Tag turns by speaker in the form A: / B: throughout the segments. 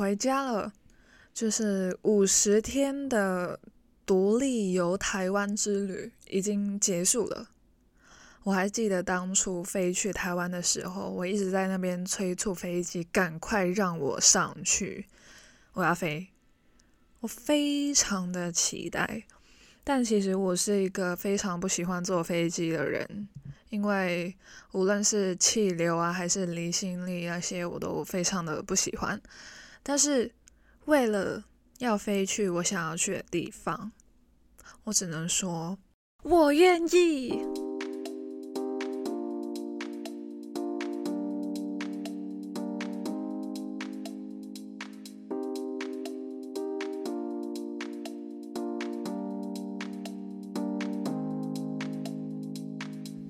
A: 回家了，就是五十天的独立游台湾之旅已经结束了。我还记得当初飞去台湾的时候，我一直在那边催促飞机赶快让我上去，我要飞，我非常的期待。但其实我是一个非常不喜欢坐飞机的人，因为无论是气流啊，还是离心力那些，我都非常的不喜欢。但是为了要飞去我想要去的地方，我只能说，我愿意。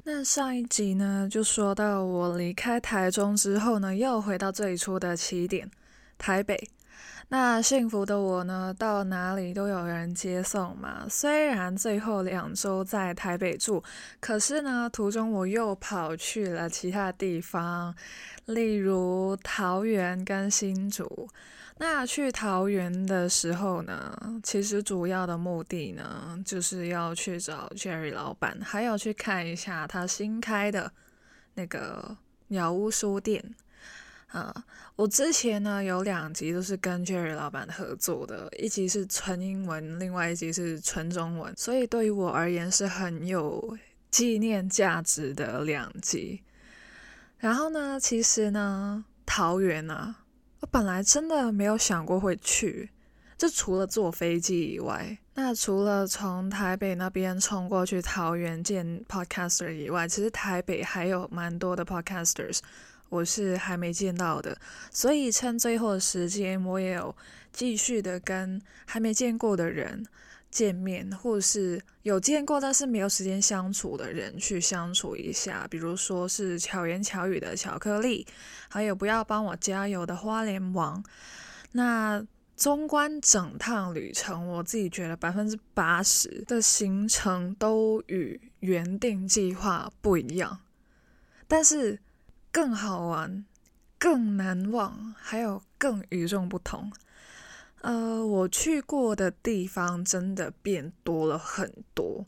A: 那上一集呢，就说到我离开台中之后呢，又回到最初的起点台北。那幸福的我呢，到哪里都有人接送嘛。虽然最后两周在台北住，可是呢，途中我又跑去了其他地方，例如桃园跟新竹。那去桃园的时候呢，其实主要的目的呢，就是要去找 Jerry 老板，还要去看一下他新开的那个鸟屋书店啊。我之前呢有两集都是跟 Jerry 老板合作的，一集是纯英文，另外一集是纯中文，所以对于我而言是很有纪念价值的两集。然后呢，其实呢，桃园啊。我本来真的没有想过会去，就除了坐飞机以外，那除了从台北那边冲过去桃园见 podcaster 以外，其实台北还有蛮多的 podcasters，我是还没见到的，所以趁最后的时间，我也有继续的跟还没见过的人。见面，或是有见过但是没有时间相处的人去相处一下，比如说是巧言巧语的巧克力，还有不要帮我加油的花莲王。那纵观整趟旅程，我自己觉得百分之八十的行程都与原定计划不一样，但是更好玩、更难忘，还有更与众不同。呃，我去过的地方真的变多了很多，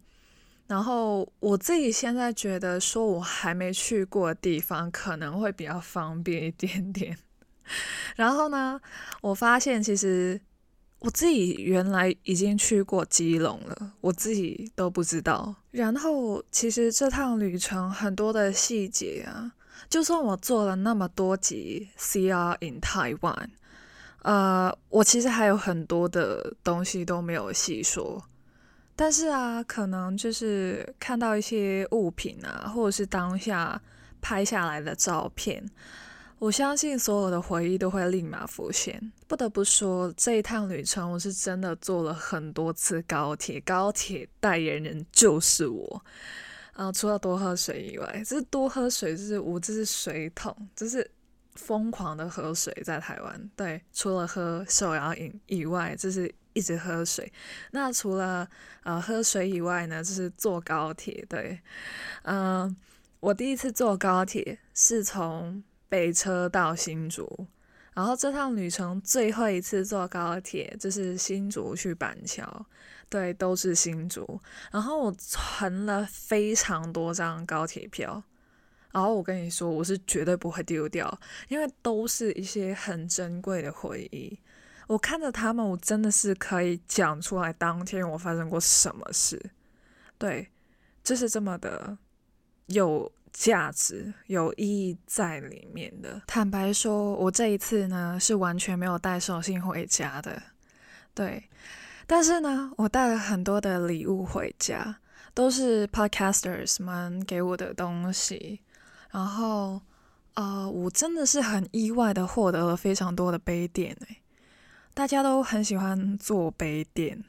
A: 然后我自己现在觉得说，我还没去过的地方可能会比较方便一点点。然后呢，我发现其实我自己原来已经去过基隆了，我自己都不知道。然后其实这趟旅程很多的细节啊，就算我做了那么多集 CR in Taiwan。呃，我其实还有很多的东西都没有细说，但是啊，可能就是看到一些物品啊，或者是当下拍下来的照片，我相信所有的回忆都会立马浮现。不得不说，这一趟旅程我是真的坐了很多次高铁，高铁代言人就是我。啊，除了多喝水以外，就是多喝水，就是我这是水桶，就是。疯狂的喝水在台湾，对，除了喝手摇饮以外，就是一直喝水。那除了呃喝水以外呢，就是坐高铁，对，嗯，我第一次坐高铁是从北车到新竹，然后这趟旅程最后一次坐高铁就是新竹去板桥，对，都是新竹。然后我存了非常多张高铁票。然后我跟你说，我是绝对不会丢掉，因为都是一些很珍贵的回忆。我看着他们，我真的是可以讲出来当天我发生过什么事。对，就是这么的有价值、有意义在里面的。坦白说，我这一次呢是完全没有带手信回家的。对，但是呢，我带了很多的礼物回家，都是 podcasters 们给我的东西。然后，呃，我真的是很意外的获得了非常多的杯垫诶，大家都很喜欢做杯垫。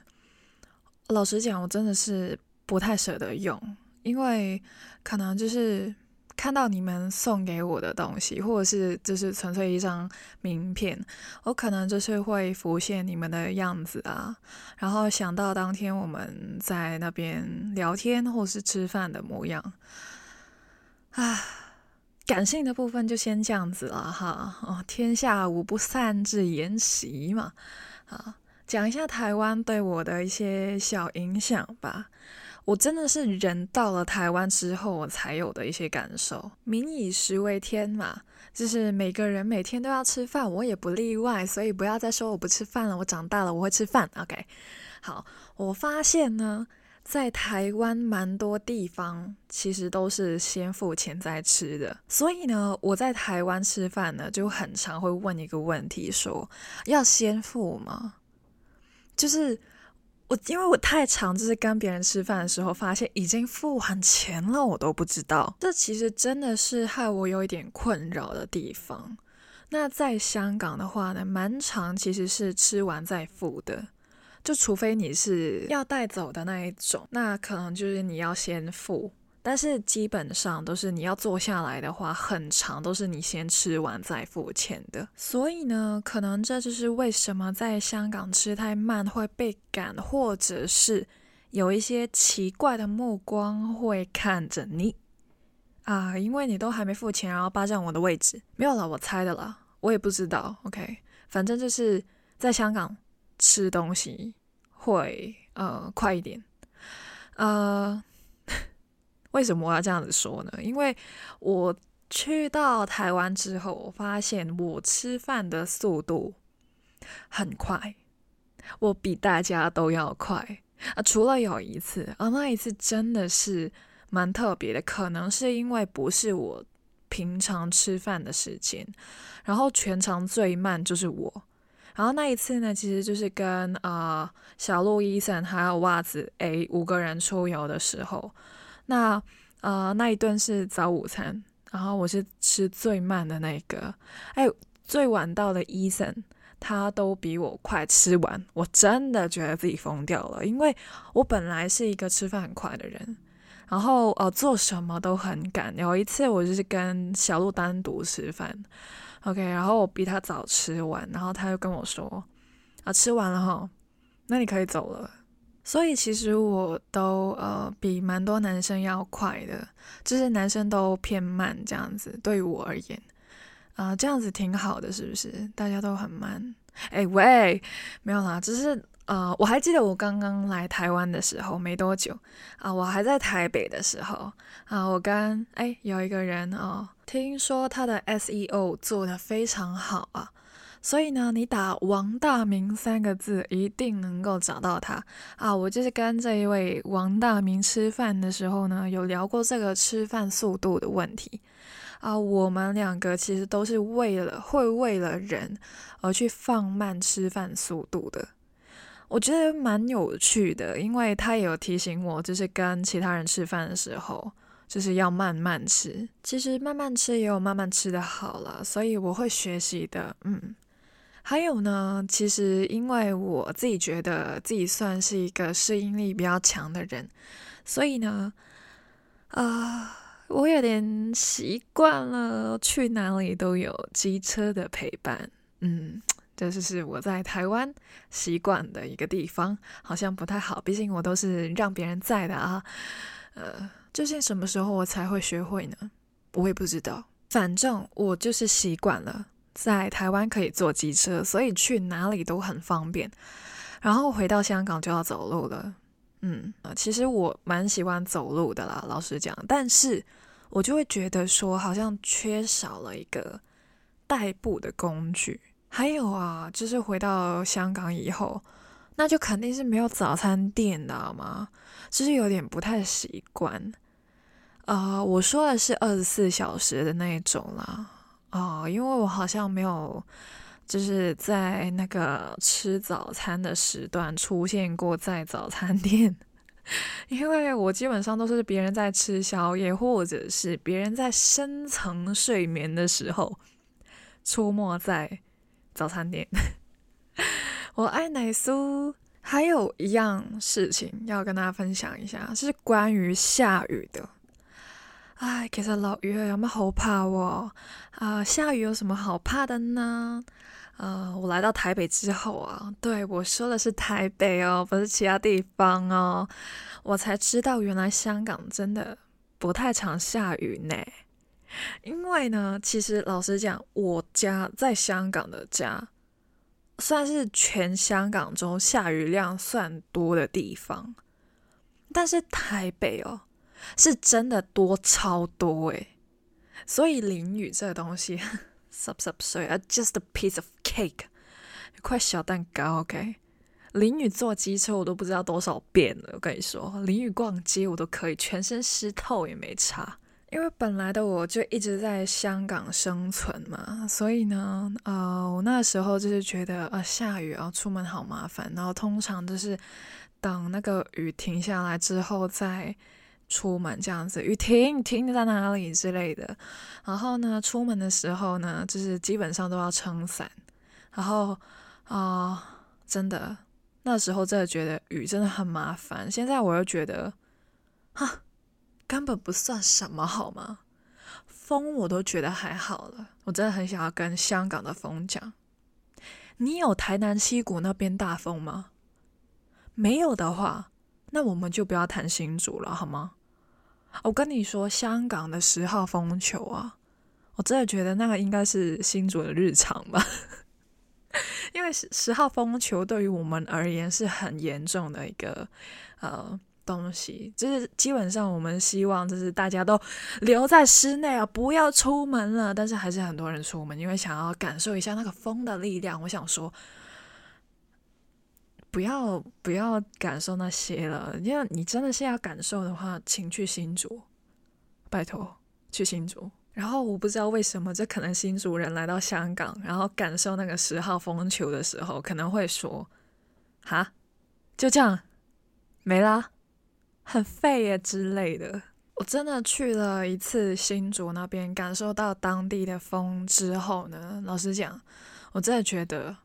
A: 老实讲，我真的是不太舍得用，因为可能就是看到你们送给我的东西，或者是就是纯粹一张名片，我可能就是会浮现你们的样子啊，然后想到当天我们在那边聊天或是吃饭的模样，啊。感性的部分就先这样子了哈。哦，天下无不散之筵席嘛。啊，讲一下台湾对我的一些小影响吧。我真的是人到了台湾之后，我才有的一些感受。民以食为天嘛，就是每个人每天都要吃饭，我也不例外。所以不要再说我不吃饭了，我长大了我会吃饭。OK，好，我发现呢。在台湾蛮多地方其实都是先付钱再吃的，所以呢，我在台湾吃饭呢就很常会问一个问题，说要先付吗？就是我因为我太常就是跟别人吃饭的时候，发现已经付完钱了，我都不知道，这其实真的是害我有一点困扰的地方。那在香港的话呢，蛮常其实是吃完再付的。就除非你是要带走的那一种，那可能就是你要先付。但是基本上都是你要坐下来的话，很长都是你先吃完再付钱的。所以呢，可能这就是为什么在香港吃太慢会被赶，或者是有一些奇怪的目光会看着你啊，因为你都还没付钱，然后霸占我的位置。没有了，我猜的啦，我也不知道。OK，反正就是在香港。吃东西会呃快一点，呃，为什么我要这样子说呢？因为我去到台湾之后，我发现我吃饭的速度很快，我比大家都要快啊！除了有一次啊，那一次真的是蛮特别的，可能是因为不是我平常吃饭的时间，然后全场最慢就是我。然后那一次呢，其实就是跟呃小鹿伊森还有袜子 A 五个人出游的时候，那呃那一顿是早午餐，然后我是吃最慢的那个，哎，最晚到的医生他都比我快吃完，我真的觉得自己疯掉了，因为我本来是一个吃饭很快的人，然后呃做什么都很赶，有一次我就是跟小鹿单独吃饭。OK，然后我比他早吃完，然后他就跟我说：“啊，吃完了哈，那你可以走了。”所以其实我都呃比蛮多男生要快的，就是男生都偏慢这样子。对于我而言，啊，这样子挺好的，是不是？大家都很慢。哎喂，没有啦，只是。呃，我还记得我刚刚来台湾的时候没多久啊，我还在台北的时候啊，我跟哎有一个人哦，听说他的 SEO 做的非常好啊，所以呢，你打王大明三个字一定能够找到他啊。我就是跟这一位王大明吃饭的时候呢，有聊过这个吃饭速度的问题啊。我们两个其实都是为了会为了人而去放慢吃饭速度的。我觉得蛮有趣的，因为他也有提醒我，就是跟其他人吃饭的时候，就是要慢慢吃。其实慢慢吃也有慢慢吃的好了，所以我会学习的。嗯，还有呢，其实因为我自己觉得自己算是一个适应力比较强的人，所以呢，啊，我有点习惯了去哪里都有机车的陪伴。嗯。这就是我在台湾习惯的一个地方，好像不太好，毕竟我都是让别人在的啊。呃，究竟什么时候我才会学会呢？我也不知道。反正我就是习惯了在台湾可以坐机车，所以去哪里都很方便。然后回到香港就要走路了。嗯啊，其实我蛮喜欢走路的啦，老实讲，但是我就会觉得说，好像缺少了一个代步的工具。还有啊，就是回到香港以后，那就肯定是没有早餐店的嘛，就是有点不太习惯。啊，我说的是二十四小时的那种啦，哦，因为我好像没有就是在那个吃早餐的时段出现过在早餐店，因为我基本上都是别人在吃宵夜，或者是别人在深层睡眠的时候出没在。早餐店，我爱奶酥。还有一样事情要跟大家分享一下，是关于下雨的。唉，其實落雨有乜好怕喎？啊，下雨有什么好怕的呢？呃，我来到台北之后啊，对我说的是台北哦，不是其他地方哦，我才知道原来香港真的不太常下雨呢。因为呢，其实老实讲，我家在香港的家，算是全香港中下雨量算多的地方，但是台北哦，是真的多超多诶。所以淋雨这个东西，sub sub 碎啊，just a piece of cake，一块小蛋糕，OK。淋雨坐机车我都不知道多少遍了，我跟你说，淋雨逛街我都可以，全身湿透也没差。因为本来的我就一直在香港生存嘛，所以呢，呃，我那时候就是觉得啊，下雨啊，出门好麻烦，然后通常就是等那个雨停下来之后再出门这样子，雨停停在哪里之类的。然后呢，出门的时候呢，就是基本上都要撑伞。然后啊，真的那时候真的觉得雨真的很麻烦。现在我又觉得，哈。根本不算什么，好吗？风我都觉得还好了。我真的很想要跟香港的风讲，你有台南溪谷那边大风吗？没有的话，那我们就不要谈新竹了，好吗？我跟你说，香港的十号风球啊，我真的觉得那个应该是新竹的日常吧，因为十十号风球对于我们而言是很严重的一个呃。东西就是基本上，我们希望就是大家都留在室内啊，不要出门了。但是还是很多人出门，因为想要感受一下那个风的力量。我想说，不要不要感受那些了，因为你真的是要感受的话，请去新竹，拜托去新竹。然后我不知道为什么，这可能新竹人来到香港，然后感受那个十号风球的时候，可能会说：“哈，就这样没啦。”很废耶之类的。我真的去了一次新竹那边，感受到当地的风之后呢，老实讲，我真的觉得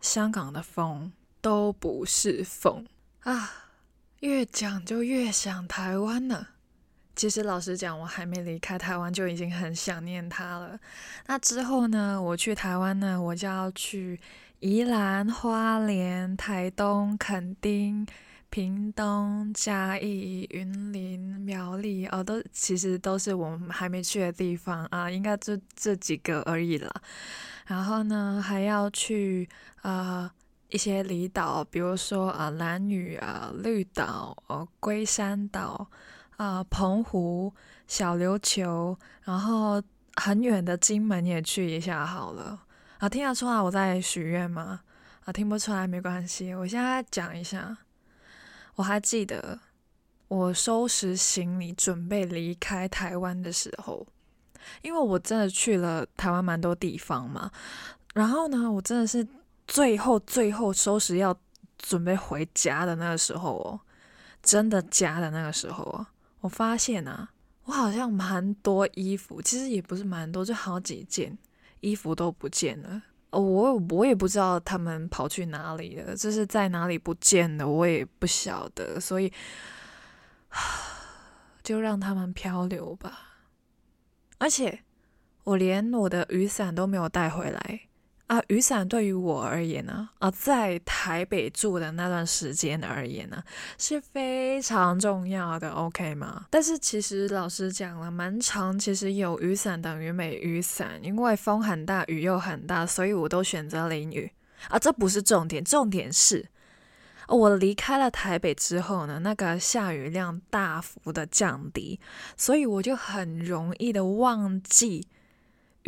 A: 香港的风都不是风啊！越讲就越想台湾呢。其实老实讲，我还没离开台湾就已经很想念它了。那之后呢，我去台湾呢，我就要去宜兰花莲、台东垦丁。屏东、嘉义、云林、苗栗哦，都其实都是我们还没去的地方啊，应该就这几个而已了。然后呢，还要去呃一些离岛，比如说啊蓝屿啊、绿岛、哦龟山岛啊、澎湖、小琉球，然后很远的金门也去一下好了。啊，听得出来我在许愿吗？啊，听不出来没关系，我现在讲一下。我还记得我收拾行李准备离开台湾的时候，因为我真的去了台湾蛮多地方嘛。然后呢，我真的是最后最后收拾要准备回家的那个时候哦，真的家的那个时候啊，我发现啊，我好像蛮多衣服，其实也不是蛮多，就好几件衣服都不见了。哦，我我也不知道他们跑去哪里了，这是在哪里不见的，我也不晓得，所以 就让他们漂流吧。而且我连我的雨伞都没有带回来。啊，雨伞对于我而言呢，啊，在台北住的那段时间而言呢，是非常重要的，OK 吗？但是其实老师讲了，蛮长，其实有雨伞等于没雨伞，因为风很大，雨又很大，所以我都选择淋雨。啊，这不是重点，重点是，我离开了台北之后呢，那个下雨量大幅的降低，所以我就很容易的忘记。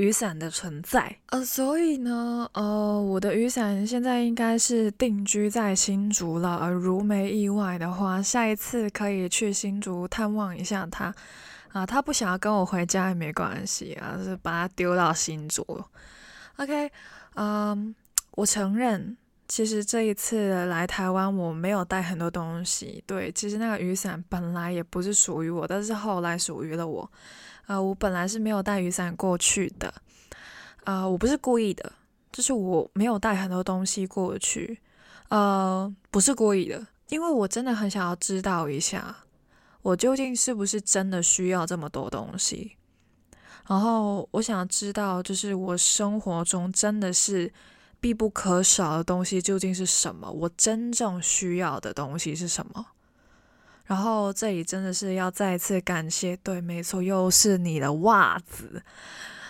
A: 雨伞的存在，呃，所以呢，呃，我的雨伞现在应该是定居在新竹了。而如没意外的话，下一次可以去新竹探望一下他。啊，他不想要跟我回家也没关系啊，就是把他丢到新竹。OK，嗯，我承认，其实这一次来台湾我没有带很多东西。对，其实那个雨伞本来也不是属于我，但是后来属于了我。呃，我本来是没有带雨伞过去的，呃，我不是故意的，就是我没有带很多东西过去，呃，不是故意的，因为我真的很想要知道一下，我究竟是不是真的需要这么多东西，然后我想知道，就是我生活中真的是必不可少的东西究竟是什么，我真正需要的东西是什么。然后这里真的是要再次感谢，对，没错，又是你的袜子，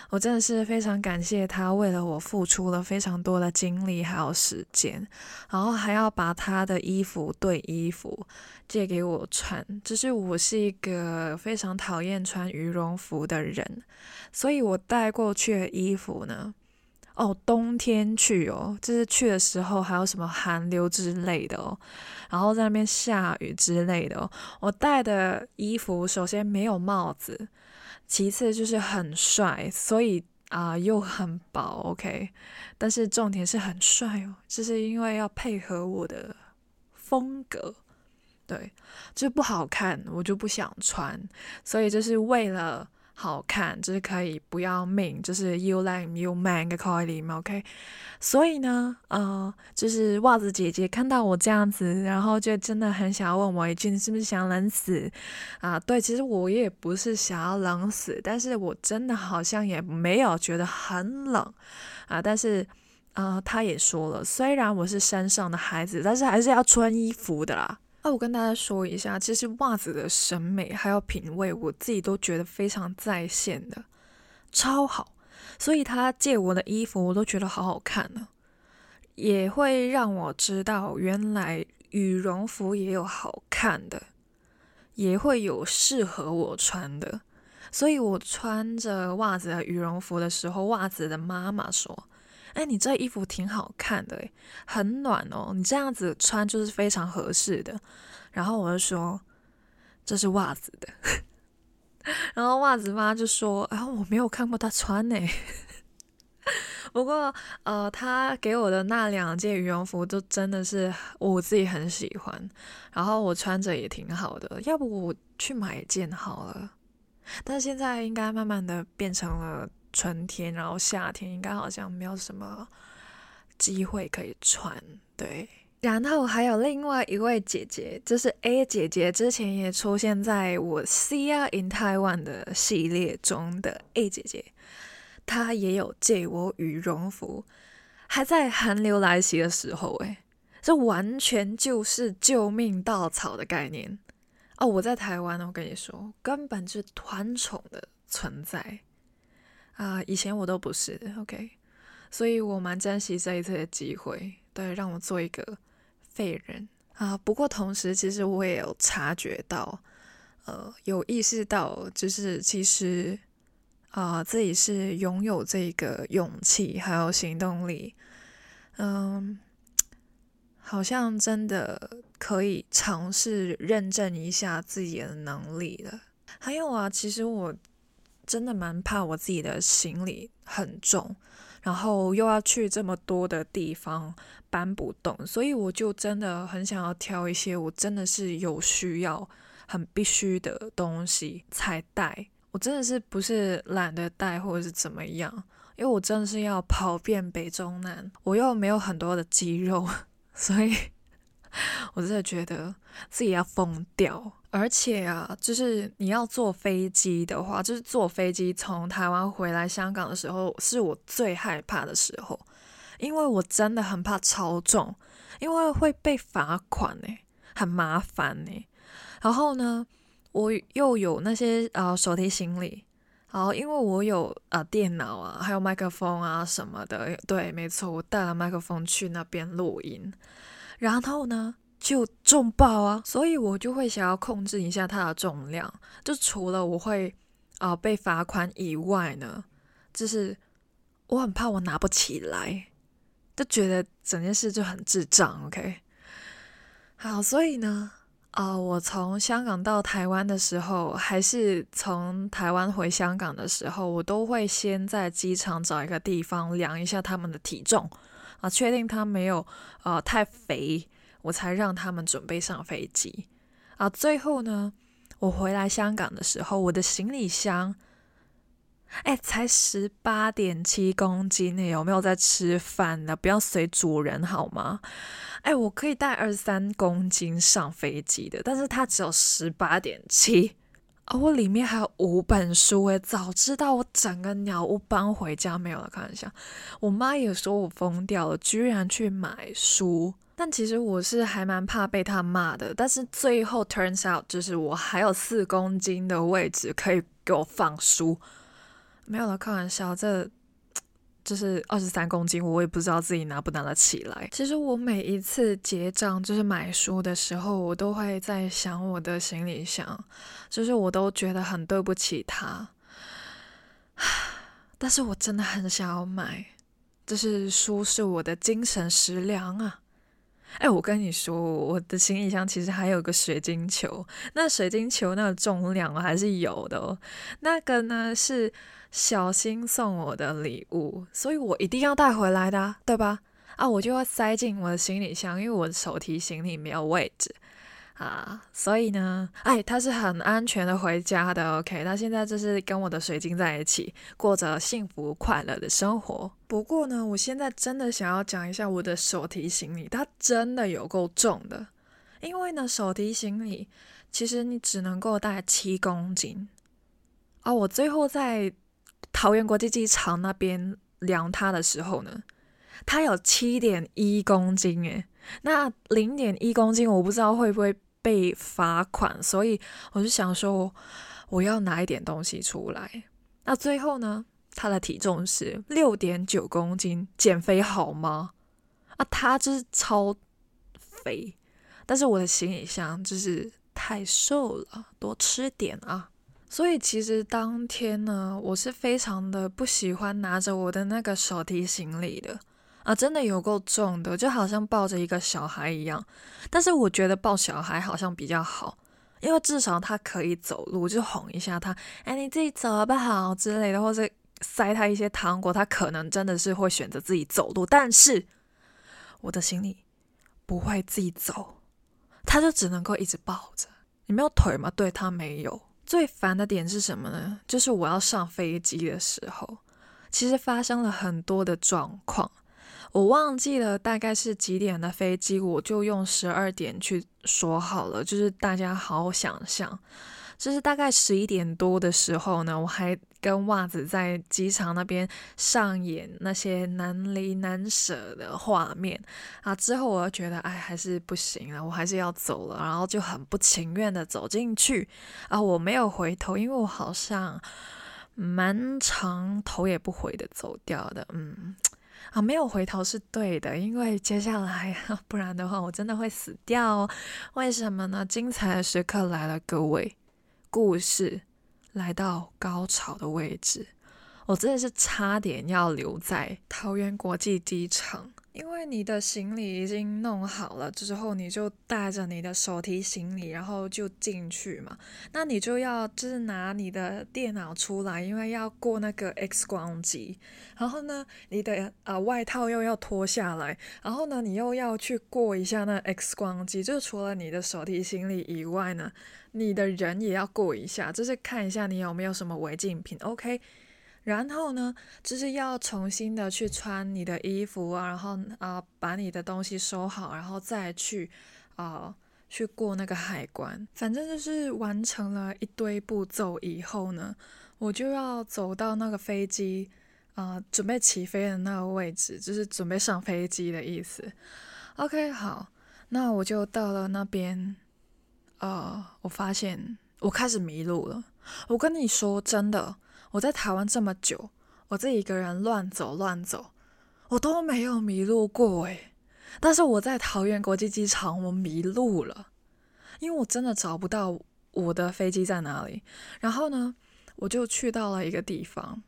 A: 我真的是非常感谢他为了我付出了非常多的精力还有时间，然后还要把他的衣服对衣服借给我穿，就是我是一个非常讨厌穿羽绒服的人，所以我带过去的衣服呢。哦，冬天去哦，就是去的时候还有什么寒流之类的哦，然后在那边下雨之类的哦。我带的衣服首先没有帽子，其次就是很帅，所以啊又很薄，OK。但是重点是很帅哦，就是因为要配合我的风格，对，就不好看我就不想穿，所以就是为了。好看，就是可以不要命，就是 you like you man 个口里面，OK。所以呢，呃，就是袜子姐姐看到我这样子，然后就真的很想要问我一句，你是不是想冷死啊？对，其实我也不是想要冷死，但是我真的好像也没有觉得很冷啊。但是，呃，他也说了，虽然我是山上的孩子，但是还是要穿衣服的啦。那我跟大家说一下，其实袜子的审美还有品味，我自己都觉得非常在线的，超好。所以他借我的衣服，我都觉得好好看呢，也会让我知道原来羽绒服也有好看的，也会有适合我穿的。所以我穿着袜子的羽绒服的时候，袜子的妈妈说。哎，你这衣服挺好看的，很暖哦。你这样子穿就是非常合适的。然后我就说这是袜子的，然后袜子妈就说：“啊，我没有看过他穿呢。不过，呃，他给我的那两件羽绒服都真的是我自己很喜欢，然后我穿着也挺好的。要不我去买一件好了。但现在应该慢慢的变成了。”春天，然后夏天应该好像没有什么机会可以穿，对。然后还有另外一位姐姐，就是 A 姐姐，之前也出现在我 See in Taiwan 的系列中的 A 姐姐，她也有借我羽绒服，还在寒流来袭的时候，诶，这完全就是救命稻草的概念哦！我在台湾，我跟你说，根本是团宠的存在。啊，以前我都不是，OK，所以我蛮珍惜这一次的机会，对，让我做一个废人啊。不过同时，其实我也有察觉到，呃，有意识到，就是其实啊，自己是拥有这个勇气还有行动力，嗯，好像真的可以尝试认证一下自己的能力了。还有啊，其实我。真的蛮怕我自己的行李很重，然后又要去这么多的地方搬不动，所以我就真的很想要挑一些我真的是有需要、很必须的东西才带。我真的是不是懒得带或者是怎么样，因为我真的是要跑遍北中南，我又没有很多的肌肉，所以我真的觉得自己要疯掉。而且啊，就是你要坐飞机的话，就是坐飞机从台湾回来香港的时候，是我最害怕的时候，因为我真的很怕超重，因为会被罚款呢，很麻烦呢。然后呢，我又有那些呃手提行李，然后因为我有呃电脑啊，还有麦克风啊什么的，对，没错，我带了麦克风去那边录音，然后呢。就重爆啊，所以我就会想要控制一下它的重量。就除了我会啊被罚款以外呢，就是我很怕我拿不起来，就觉得整件事就很智障。OK，好，所以呢，啊，我从香港到台湾的时候，还是从台湾回香港的时候，我都会先在机场找一个地方量一下他们的体重啊，确定他没有呃太肥。我才让他们准备上飞机啊！最后呢，我回来香港的时候，我的行李箱，哎，才十八点七公斤呢，有没有在吃饭呢？不要随主人好吗？哎，我可以带二三公斤上飞机的，但是它只有十八点七哦！我里面还有五本书哎，早知道我整个鸟屋搬回家没有了，开玩笑，我妈也说我疯掉了，居然去买书。但其实我是还蛮怕被她骂的。但是最后 turns out 就是我还有四公斤的位置可以给我放书，没有了，开玩笑，这。就是二十三公斤，我也不知道自己拿不拿得起来。其实我每一次结账，就是买书的时候，我都会在想我的行李箱，就是我都觉得很对不起他。但是我真的很想要买，就是书是我的精神食粮啊！哎，我跟你说，我的行李箱其实还有个水晶球，那水晶球那个重量还是有的哦。那个呢是。小新送我的礼物，所以我一定要带回来的，对吧？啊，我就要塞进我的行李箱，因为我的手提行李没有位置啊。所以呢，哎，他是很安全的回家的。OK，他现在就是跟我的水晶在一起，过着幸福快乐的生活。不过呢，我现在真的想要讲一下我的手提行李，它真的有够重的。因为呢，手提行李其实你只能够带七公斤啊。我最后在桃园国际机场那边量它的时候呢，它有七点一公斤诶，那零点一公斤我不知道会不会被罚款，所以我就想说我要拿一点东西出来。那最后呢，他的体重是六点九公斤，减肥好吗？啊，他就是超肥，但是我的行李箱就是太瘦了，多吃点啊。所以其实当天呢，我是非常的不喜欢拿着我的那个手提行李的啊，真的有够重的，就好像抱着一个小孩一样。但是我觉得抱小孩好像比较好，因为至少他可以走路，就哄一下他，哎，你自己走好不好之类的，或者塞他一些糖果，他可能真的是会选择自己走路。但是我的行李不会自己走，他就只能够一直抱着。你没有腿吗？对他没有。最烦的点是什么呢？就是我要上飞机的时候，其实发生了很多的状况。我忘记了大概是几点的飞机，我就用十二点去说好了，就是大家好好想象。就是大概十一点多的时候呢，我还跟袜子在机场那边上演那些难离难舍的画面啊。之后我又觉得，哎，还是不行了，我还是要走了，然后就很不情愿的走进去啊。我没有回头，因为我好像蛮长头也不回的走掉的。嗯，啊，没有回头是对的，因为接下来 不然的话，我真的会死掉哦。为什么呢？精彩的时刻来了，各位。故事来到高潮的位置，我真的是差点要留在桃园国际机场。因为你的行李已经弄好了之后，你就带着你的手提行李，然后就进去嘛。那你就要就是拿你的电脑出来，因为要过那个 X 光机。然后呢，你的啊外套又要脱下来，然后呢，你又要去过一下那 X 光机。就除了你的手提行李以外呢，你的人也要过一下，就是看一下你有没有什么违禁品。OK。然后呢，就是要重新的去穿你的衣服啊，然后啊把你的东西收好，然后再去啊去过那个海关。反正就是完成了一堆步骤以后呢，我就要走到那个飞机啊准备起飞的那个位置，就是准备上飞机的意思。OK，好，那我就到了那边，呃，我发现我开始迷路了。我跟你说真的。我在台湾这么久，我自己一个人乱走乱走，我都没有迷路过诶。但是我在桃园国际机场，我迷路了，因为我真的找不到我的飞机在哪里。然后呢，我就去到了一个地方，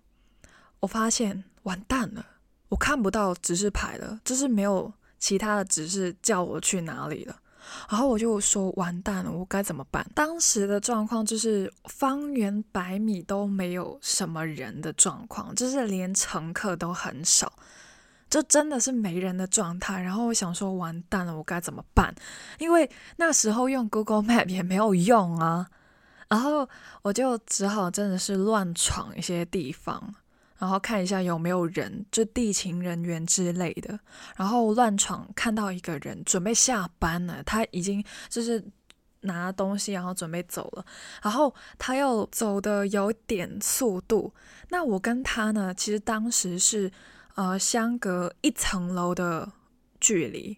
A: 我发现完蛋了，我看不到指示牌了，就是没有其他的指示叫我去哪里了。然后我就说完蛋了，我该怎么办？当时的状况就是方圆百米都没有什么人的状况，就是连乘客都很少，就真的是没人的状态。然后我想说完蛋了，我该怎么办？因为那时候用 Google Map 也没有用啊。然后我就只好真的是乱闯一些地方。然后看一下有没有人，就地勤人员之类的。然后乱闯，看到一个人准备下班了，他已经就是拿东西，然后准备走了。然后他又走的有点速度。那我跟他呢，其实当时是呃相隔一层楼的距离。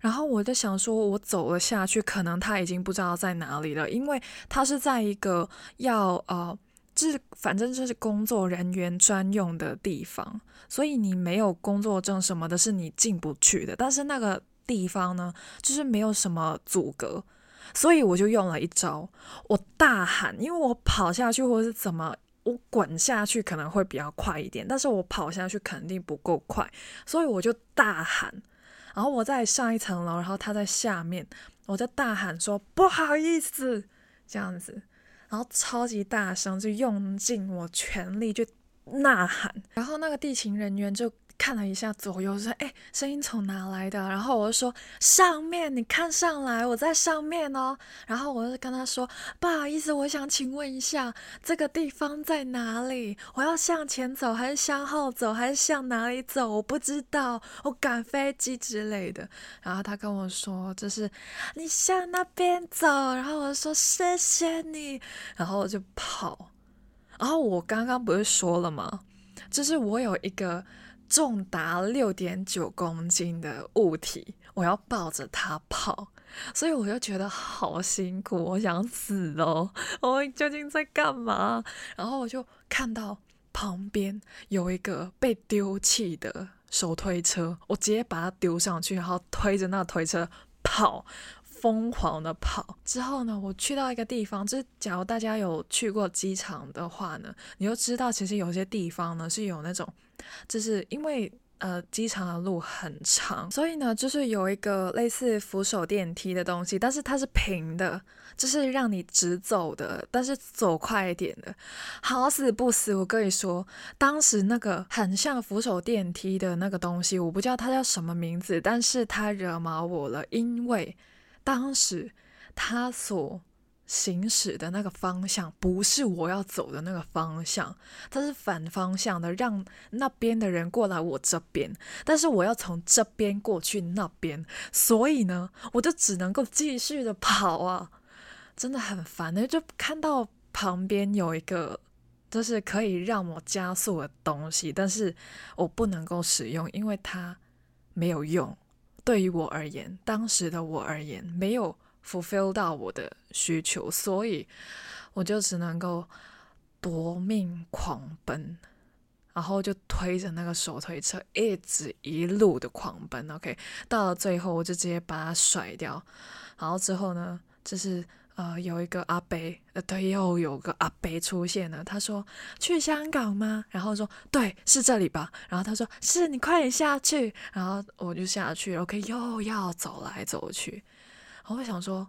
A: 然后我在想说，我走了下去，可能他已经不知道在哪里了，因为他是在一个要呃，就是反正就是工作人员专用的地方，所以你没有工作证什么的，是你进不去的。但是那个地方呢，就是没有什么阻隔，所以我就用了一招，我大喊，因为我跑下去或者是怎么，我滚下去可能会比较快一点，但是我跑下去肯定不够快，所以我就大喊。然后我在上一层楼，然后他在下面，我在大喊说不好意思，这样子，然后超级大声，就用尽我全力去呐喊，然后那个地勤人员就。看了一下左右，说：“哎，声音从哪来的？”然后我就说：“上面，你看上来，我在上面哦。”然后我就跟他说：“不好意思，我想请问一下，这个地方在哪里？我要向前走，还是向后走，还是向哪里走？我不知道，我赶飞机之类的。”然后他跟我说：“就是你向那边走。”然后我说：“谢谢你。”然后我就跑。然后我刚刚不是说了吗？就是我有一个。重达六点九公斤的物体，我要抱着它跑，所以我就觉得好辛苦，我想死哦！我究竟在干嘛？然后我就看到旁边有一个被丢弃的手推车，我直接把它丢上去，然后推着那推车跑，疯狂的跑。之后呢，我去到一个地方，就是假如大家有去过机场的话呢，你就知道其实有些地方呢是有那种。就是因为呃机场的路很长，所以呢就是有一个类似扶手电梯的东西，但是它是平的，就是让你直走的，但是走快一点的。好死不死，我跟你说，当时那个很像扶手电梯的那个东西，我不知道它叫什么名字，但是它惹毛我了，因为当时它所。行驶的那个方向不是我要走的那个方向，它是反方向的，让那边的人过来我这边，但是我要从这边过去那边，所以呢，我就只能够继续的跑啊，真的很烦的，就看到旁边有一个就是可以让我加速的东西，但是我不能够使用，因为它没有用，对于我而言，当时的我而言没有。Fulfill 到我的需求，所以我就只能够夺命狂奔，然后就推着那个手推车一直一路的狂奔。OK，到了最后我就直接把它甩掉。然后之后呢，就是呃有一个阿伯，呃对，又有个阿伯出现了。他说去香港吗？然后说对，是这里吧。然后他说是你快点下去。然后我就下去，OK，又要走来走去。我会想说，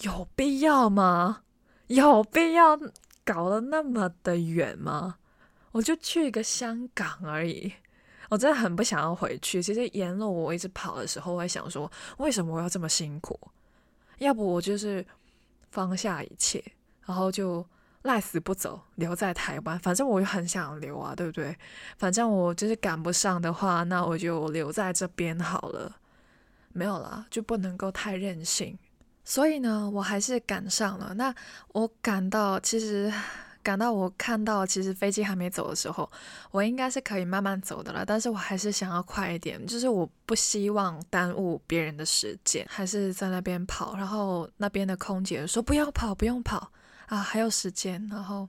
A: 有必要吗？有必要搞得那么的远吗？我就去一个香港而已，我真的很不想要回去。其实沿路我一直跑的时候，我会想说，为什么我要这么辛苦？要不我就是放下一切，然后就赖死不走，留在台湾。反正我又很想留啊，对不对？反正我就是赶不上的话，那我就留在这边好了。没有啦，就不能够太任性。所以呢，我还是赶上了。那我赶到，其实赶到我看到，其实飞机还没走的时候，我应该是可以慢慢走的了。但是我还是想要快一点，就是我不希望耽误别人的时间，还是在那边跑。然后那边的空姐说：“不要跑，不用跑啊，还有时间。”然后。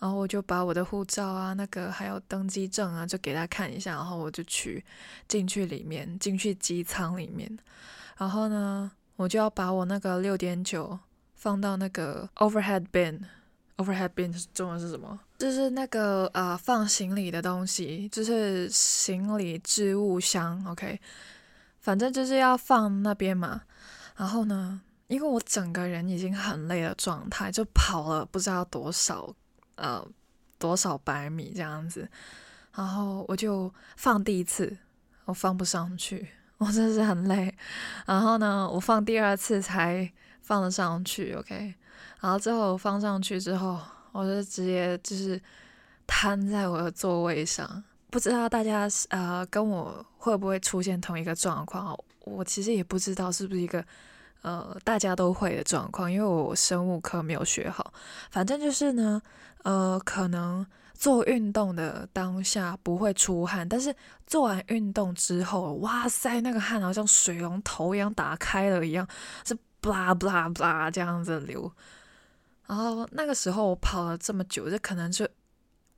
A: 然后我就把我的护照啊，那个还有登机证啊，就给他看一下。然后我就去进去里面，进去机舱里面。然后呢，我就要把我那个六点九放到那个 overhead bin。overhead bin 中文是什么？就是那个呃放行李的东西，就是行李置物箱。OK，反正就是要放那边嘛。然后呢，因为我整个人已经很累的状态，就跑了不知道多少。呃，多少百米这样子，然后我就放第一次，我放不上去，我真的是很累。然后呢，我放第二次才放得上去，OK。然后之后放上去之后，我就直接就是瘫在我的座位上。不知道大家呃跟我会不会出现同一个状况？我其实也不知道是不是一个。呃，大家都会的状况，因为我生物课没有学好。反正就是呢，呃，可能做运动的当下不会出汗，但是做完运动之后，哇塞，那个汗好像水龙头一样打开了一样，是 blah blah blah 这样子流。然后那个时候我跑了这么久，就可能就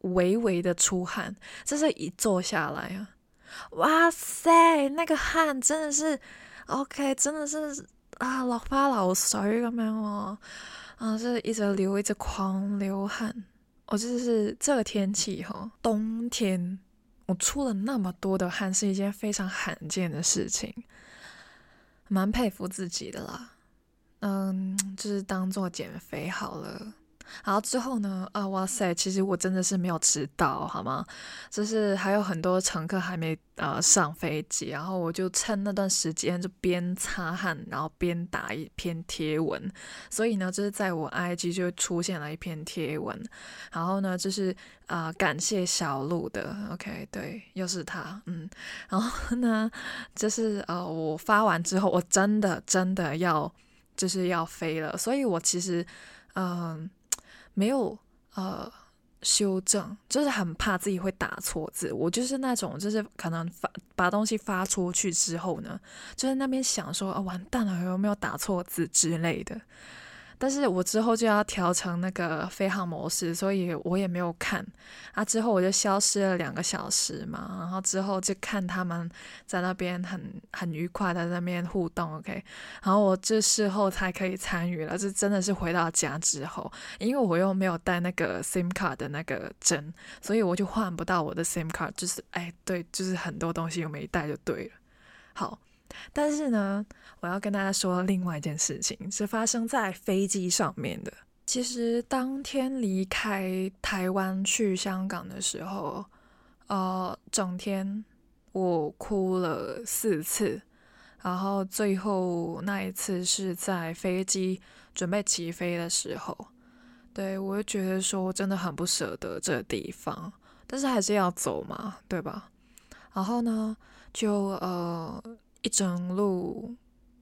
A: 微微的出汗，这是一坐下来啊，哇塞，那个汗真的是 OK，真的是啊，落花流水咁样哦，啊，是一直流，一直狂流汗。我就是这个天气哈，冬天我出了那么多的汗，是一件非常罕见的事情，蛮佩服自己的啦。嗯，就是当做减肥好了。然后之后呢？啊，哇塞！其实我真的是没有迟到，好吗？就是还有很多乘客还没呃上飞机，然后我就趁那段时间就边擦汗，然后边打一篇贴文。所以呢，就是在我 IG 就出现了一篇贴文，然后呢，就是啊感谢小鹿的，OK，对，又是他，嗯，然后呢，就是呃我发完之后，我真的真的要就是要飞了，所以我其实嗯。没有呃修正，就是很怕自己会打错字。我就是那种，就是可能发把东西发出去之后呢，就在那边想说啊，完蛋了，有没有打错字之类的。但是我之后就要调成那个飞行模式，所以我也没有看啊。之后我就消失了两个小时嘛，然后之后就看他们在那边很很愉快的在那边互动，OK。然后我这事后才可以参与了，这真的是回到家之后，因为我又没有带那个 SIM 卡的那个针，所以我就换不到我的 SIM 卡，就是哎对，就是很多东西又没带就对了。好。但是呢，我要跟大家说另外一件事情，是发生在飞机上面的。其实当天离开台湾去香港的时候，呃，整天我哭了四次，然后最后那一次是在飞机准备起飞的时候，对我就觉得说真的很不舍得这地方，但是还是要走嘛，对吧？然后呢，就呃。一整路，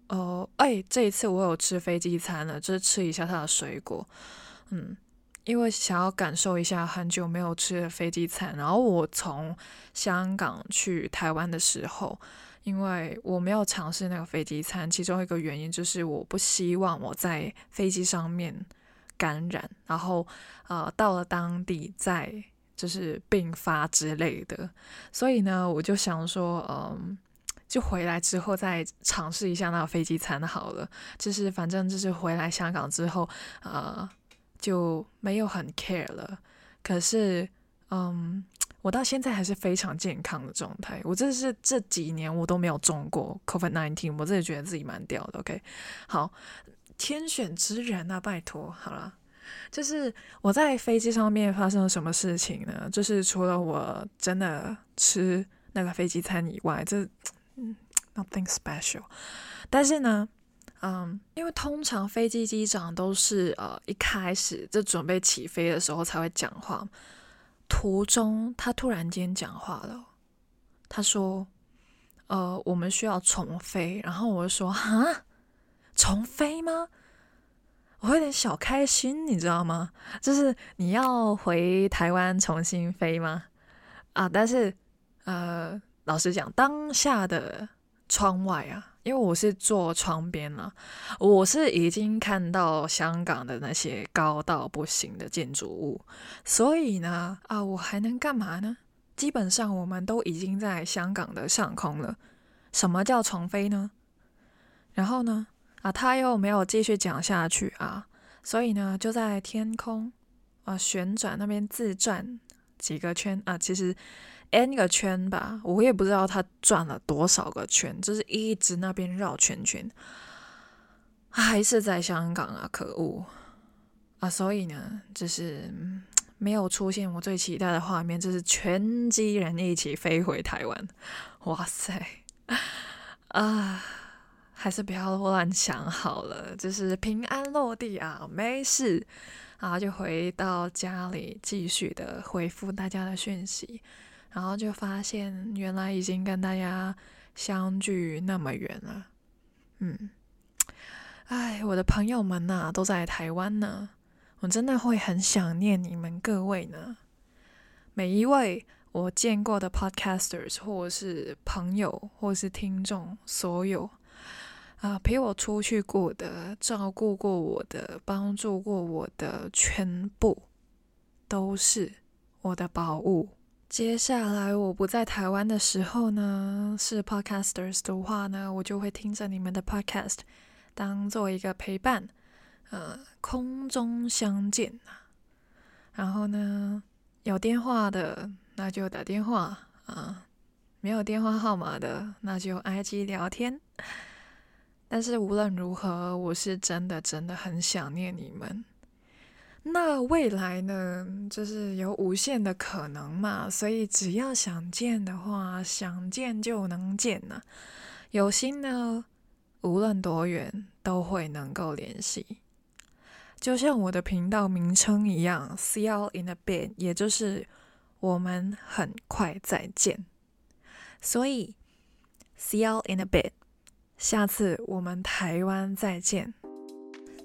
A: 哦，哎，这一次我有吃飞机餐了，就是吃一下它的水果，嗯，因为想要感受一下很久没有吃的飞机餐。然后我从香港去台湾的时候，因为我没有尝试那个飞机餐，其中一个原因就是我不希望我在飞机上面感染，然后呃到了当地再就是并发之类的，所以呢，我就想说，嗯。就回来之后再尝试一下那个飞机餐好了，就是反正就是回来香港之后，呃，就没有很 care 了。可是，嗯，我到现在还是非常健康的状态。我这是这几年我都没有中过 COVID nineteen，我自己觉得自己蛮屌的。OK，好，天选之人啊，拜托，好了，就是我在飞机上面发生了什么事情呢？就是除了我真的吃那个飞机餐以外，这。嗯，nothing special。但是呢，嗯，因为通常飞机机长都是呃一开始就准备起飞的时候才会讲话，途中他突然间讲话了，他说：“呃，我们需要重飞。”然后我就说：“哈，重飞吗？”我有点小开心，你知道吗？就是你要回台湾重新飞吗？啊，但是呃。老实讲，当下的窗外啊，因为我是坐窗边了，我是已经看到香港的那些高到不行的建筑物，所以呢，啊，我还能干嘛呢？基本上我们都已经在香港的上空了。什么叫重飞呢？然后呢，啊，他又没有继续讲下去啊，所以呢，就在天空啊旋转那边自转几个圈啊，其实。N 个圈吧，我也不知道他转了多少个圈，就是一直那边绕圈圈，还是在香港啊，可恶啊！所以呢，就是没有出现我最期待的画面，就是全机人一起飞回台湾。哇塞啊，还是不要乱想好了，就是平安落地啊，没事然后就回到家里继续的回复大家的讯息。然后就发现，原来已经跟大家相距那么远了。嗯，哎，我的朋友们呐，都在台湾呢，我真的会很想念你们各位呢。每一位我见过的 podcasters，或者是朋友，或是听众，所有啊陪我出去过的、照顾过我的、帮助过我的，全部都是我的宝物。接下来我不在台湾的时候呢，是 podcasters 的话呢，我就会听着你们的 podcast，当做一个陪伴，呃，空中相见然后呢？有电话的那就打电话啊，没有电话号码的那就 IG 聊天。但是无论如何，我是真的真的很想念你们。那未来呢，就是有无限的可能嘛，所以只要想见的话，想见就能见呢。有心呢，无论多远都会能够联系。就像我的频道名称一样，See you in a bit，也就是我们很快再见。所以，See you in a bit，下次我们台湾再见。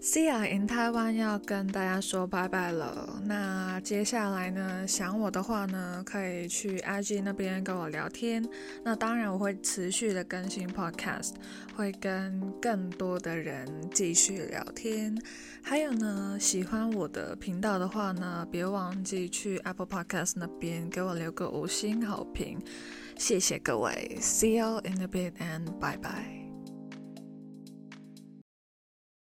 A: See you in Taiwan，要跟大家说拜拜了。那接下来呢，想我的话呢，可以去 IG 那边跟我聊天。那当然，我会持续的更新 Podcast，会跟更多的人继续聊天。还有呢，喜欢我的频道的话呢，别忘记去 Apple Podcast 那边给我留个五星好评。谢谢各位，See you in a bit and bye bye。